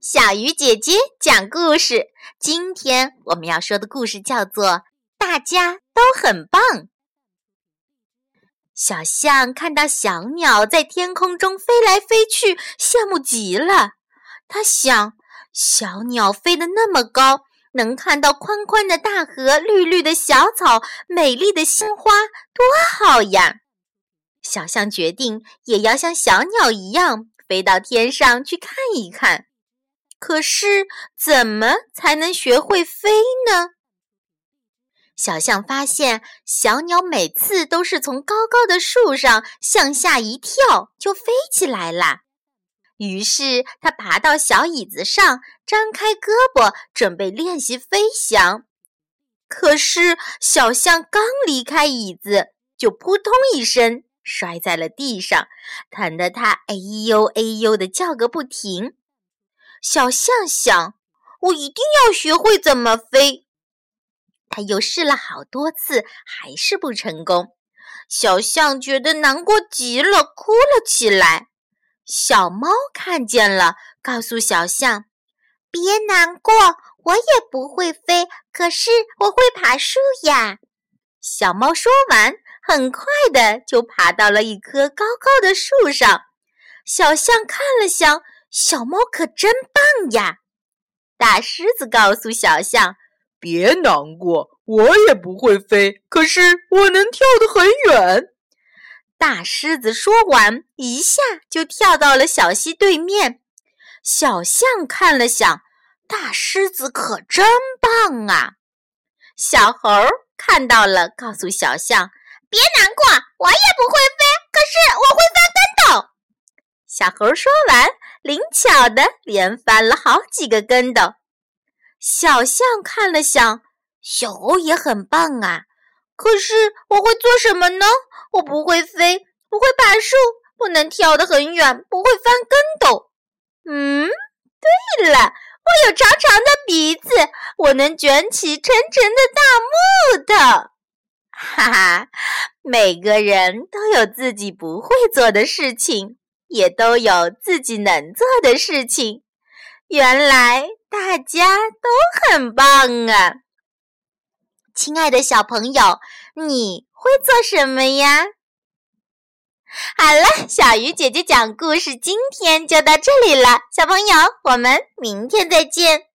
小鱼姐姐讲故事。今天我们要说的故事叫做《大家都很棒》。小象看到小鸟在天空中飞来飞去，羡慕极了。他想，小鸟飞得那么高，能看到宽宽的大河、绿绿的小草、美丽的鲜花，多好呀！小象决定也要像小鸟一样飞到天上去看一看。可是，怎么才能学会飞呢？小象发现，小鸟每次都是从高高的树上向下一跳就飞起来了。于是，它爬到小椅子上，张开胳膊准备练习飞翔。可是，小象刚离开椅子，就扑通一声摔在了地上，疼得它哎呦哎呦的叫个不停。小象想：“我一定要学会怎么飞。”他又试了好多次，还是不成功。小象觉得难过极了，哭了起来。小猫看见了，告诉小象：“别难过，我也不会飞，可是我会爬树呀。”小猫说完，很快的就爬到了一棵高高的树上。小象看了想。小猫可真棒呀！大狮子告诉小象：“别难过，我也不会飞，可是我能跳得很远。”大狮子说完，一下就跳到了小溪对面。小象看了想：“大狮子可真棒啊！”小猴看到了，告诉小象：“别难过，我也不会飞，可是我会翻跟斗。”小猴说完。灵巧的连翻了好几个跟斗，小象看了想，小猴也很棒啊。可是我会做什么呢？我不会飞，不会爬树，不能跳得很远，不会翻跟斗。嗯，对了，我有长长的鼻子，我能卷起沉沉的大木头。哈哈，每个人都有自己不会做的事情。也都有自己能做的事情，原来大家都很棒啊！亲爱的小朋友，你会做什么呀？好了，小鱼姐姐讲故事，今天就到这里了。小朋友，我们明天再见。